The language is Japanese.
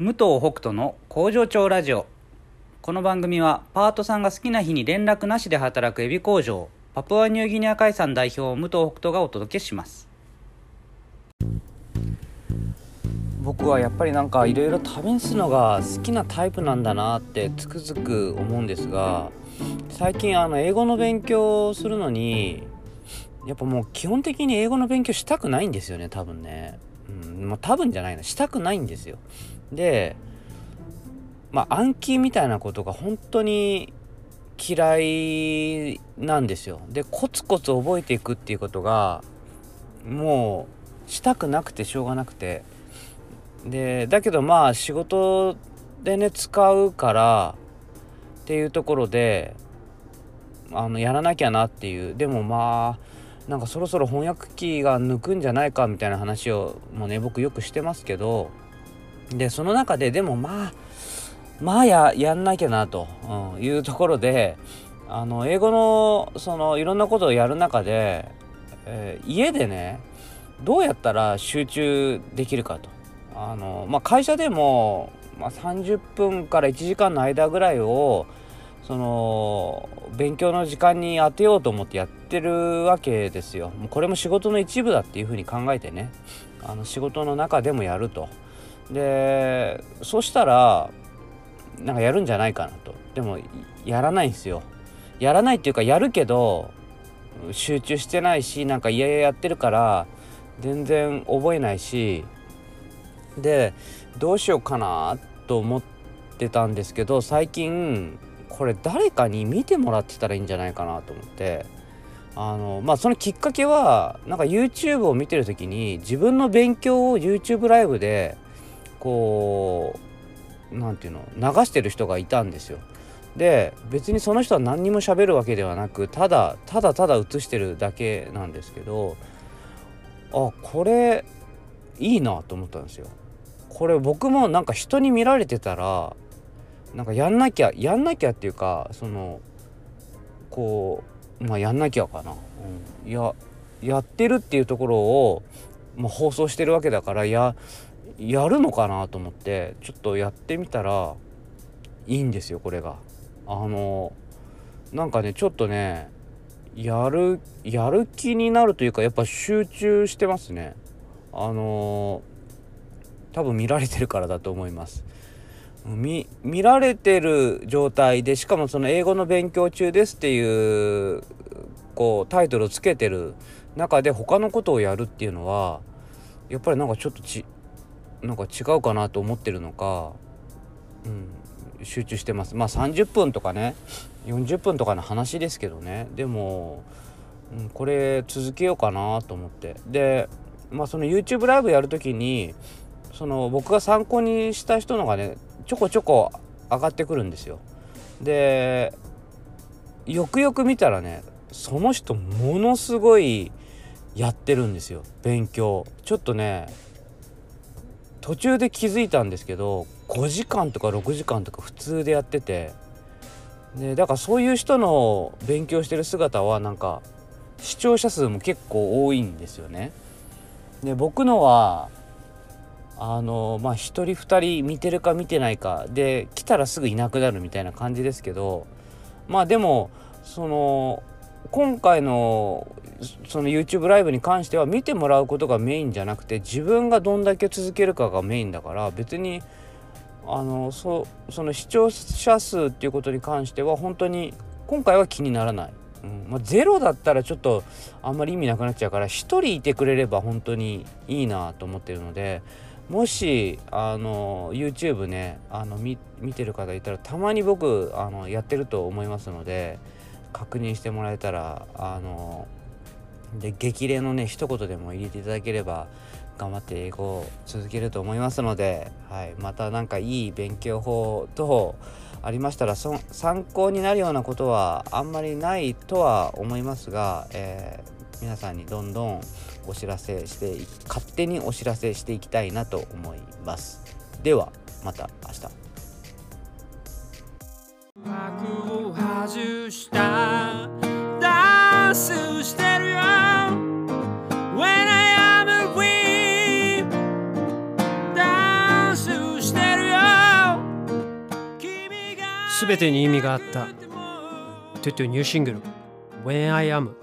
武藤北斗の工場長ラジオ。この番組はパートさんが好きな日に連絡なしで働くエビ工場パプアニューギニア海産代表武藤北斗がお届けします。僕はやっぱりなんかいろいろ試すのが好きなタイプなんだなってつくづく思うんですが最近あの英語の勉強をするのにやっぱもう基本的に英語の勉強したくないんですよね多分ね。まあ多分じゃないな。したくないんですよ。でまあ暗記みたいなことが本当に嫌いなんですよ。でコツコツ覚えていくっていうことがもうしたくなくてしょうがなくて。でだけどまあ仕事でね使うからっていうところであのやらなきゃなっていう。でもまあなんかそろそろ翻訳機が抜くんじゃないかみたいな話をもうね僕よくしてますけどでその中ででもまあまあややんなきゃなと、いうところであの英語のそのいろんなことをやる中で、えー、家でねどうやったら集中できるかと。あの、まあ、会社でも、まあ、30分から1時間の間ぐらいをその勉強の時間に当てようと思ってやってるわけですよ。これも仕事の一部だっていうふうに考えてねあの仕事の中でもやると。でそしたらなんかやるんじゃないかなとでもやらないんですよやらないっていうかやるけど集中してないしなんか家やってるから全然覚えないしでどうしようかなと思ってたんですけど最近これ誰かに見てもらってたらいいんじゃないかなと思ってあのまあそのきっかけはなんか YouTube を見てる時に自分の勉強を YouTube ライブでこう何て言うの流してる人がいたんですよ。で別にその人は何にも喋るわけではなくただただただ映してるだけなんですけどあこれいいなと思ったんですよ。これ僕もなんか人に見られてたらなんかやんなきゃやんなきゃっていうかそのこうまあやんなきゃかな、うん、ややってるっていうところを、まあ、放送してるわけだからややるのかなと思ってちょっとやってみたらいいんですよこれが。あのなんかねちょっとねやるやる気になるというかやっぱ集中してますね。あの多分見られてるからだと思います。見見られてる状態でしかもその英語の勉強中ですっていうこうタイトルをつけてる中で他のことをやるっていうのはやっぱりなんかちょっとちなんか違うかなと思ってるのか、うん、集中してます。まあ30分とかね40分とかの話ですけどね。でも、うん、これ続けようかなと思って。でまあその YouTube ライブやる時にその僕が参考にした人のがねちょこちょこ上がってくるんですよ。でよくよく見たらねその人ものすごいやってるんですよ勉強。ちょっとね途中で気づいたんですけど5時間とか6時間とか普通でやっててでだからそういう人の勉強してる姿はなんか視聴者数も結構多いんですよね。で僕のはあのまあ1人2人見てるか見てないかで来たらすぐいなくなるみたいな感じですけどまあでもその今回のその YouTube ライブに関しては見てもらうことがメインじゃなくて自分がどんだけ続けるかがメインだから別にあのそその視聴者数っていうことに関しては本当に今回は気にならない、うんまあ、ゼロだったらちょっとあんまり意味なくなっちゃうから1人いてくれれば本当にいいなと思ってるのでもしあの YouTube ねあの見てる方いたらたまに僕あのやってると思いますので。確認してもらえたらあので激励のね一言でも入れていただければ頑張って英語を続けると思いますので、はい、また何かいい勉強法等ありましたらそ参考になるようなことはあんまりないとは思いますが、えー、皆さんにどんどんお知らせして勝手にお知らせしていきたいなと思います。ではまた明日。幕を外した。ダンスしてるよ。When I am a queen ダンスしてるよ。全てに意味があった。トゥトゥニューシングル。When I Am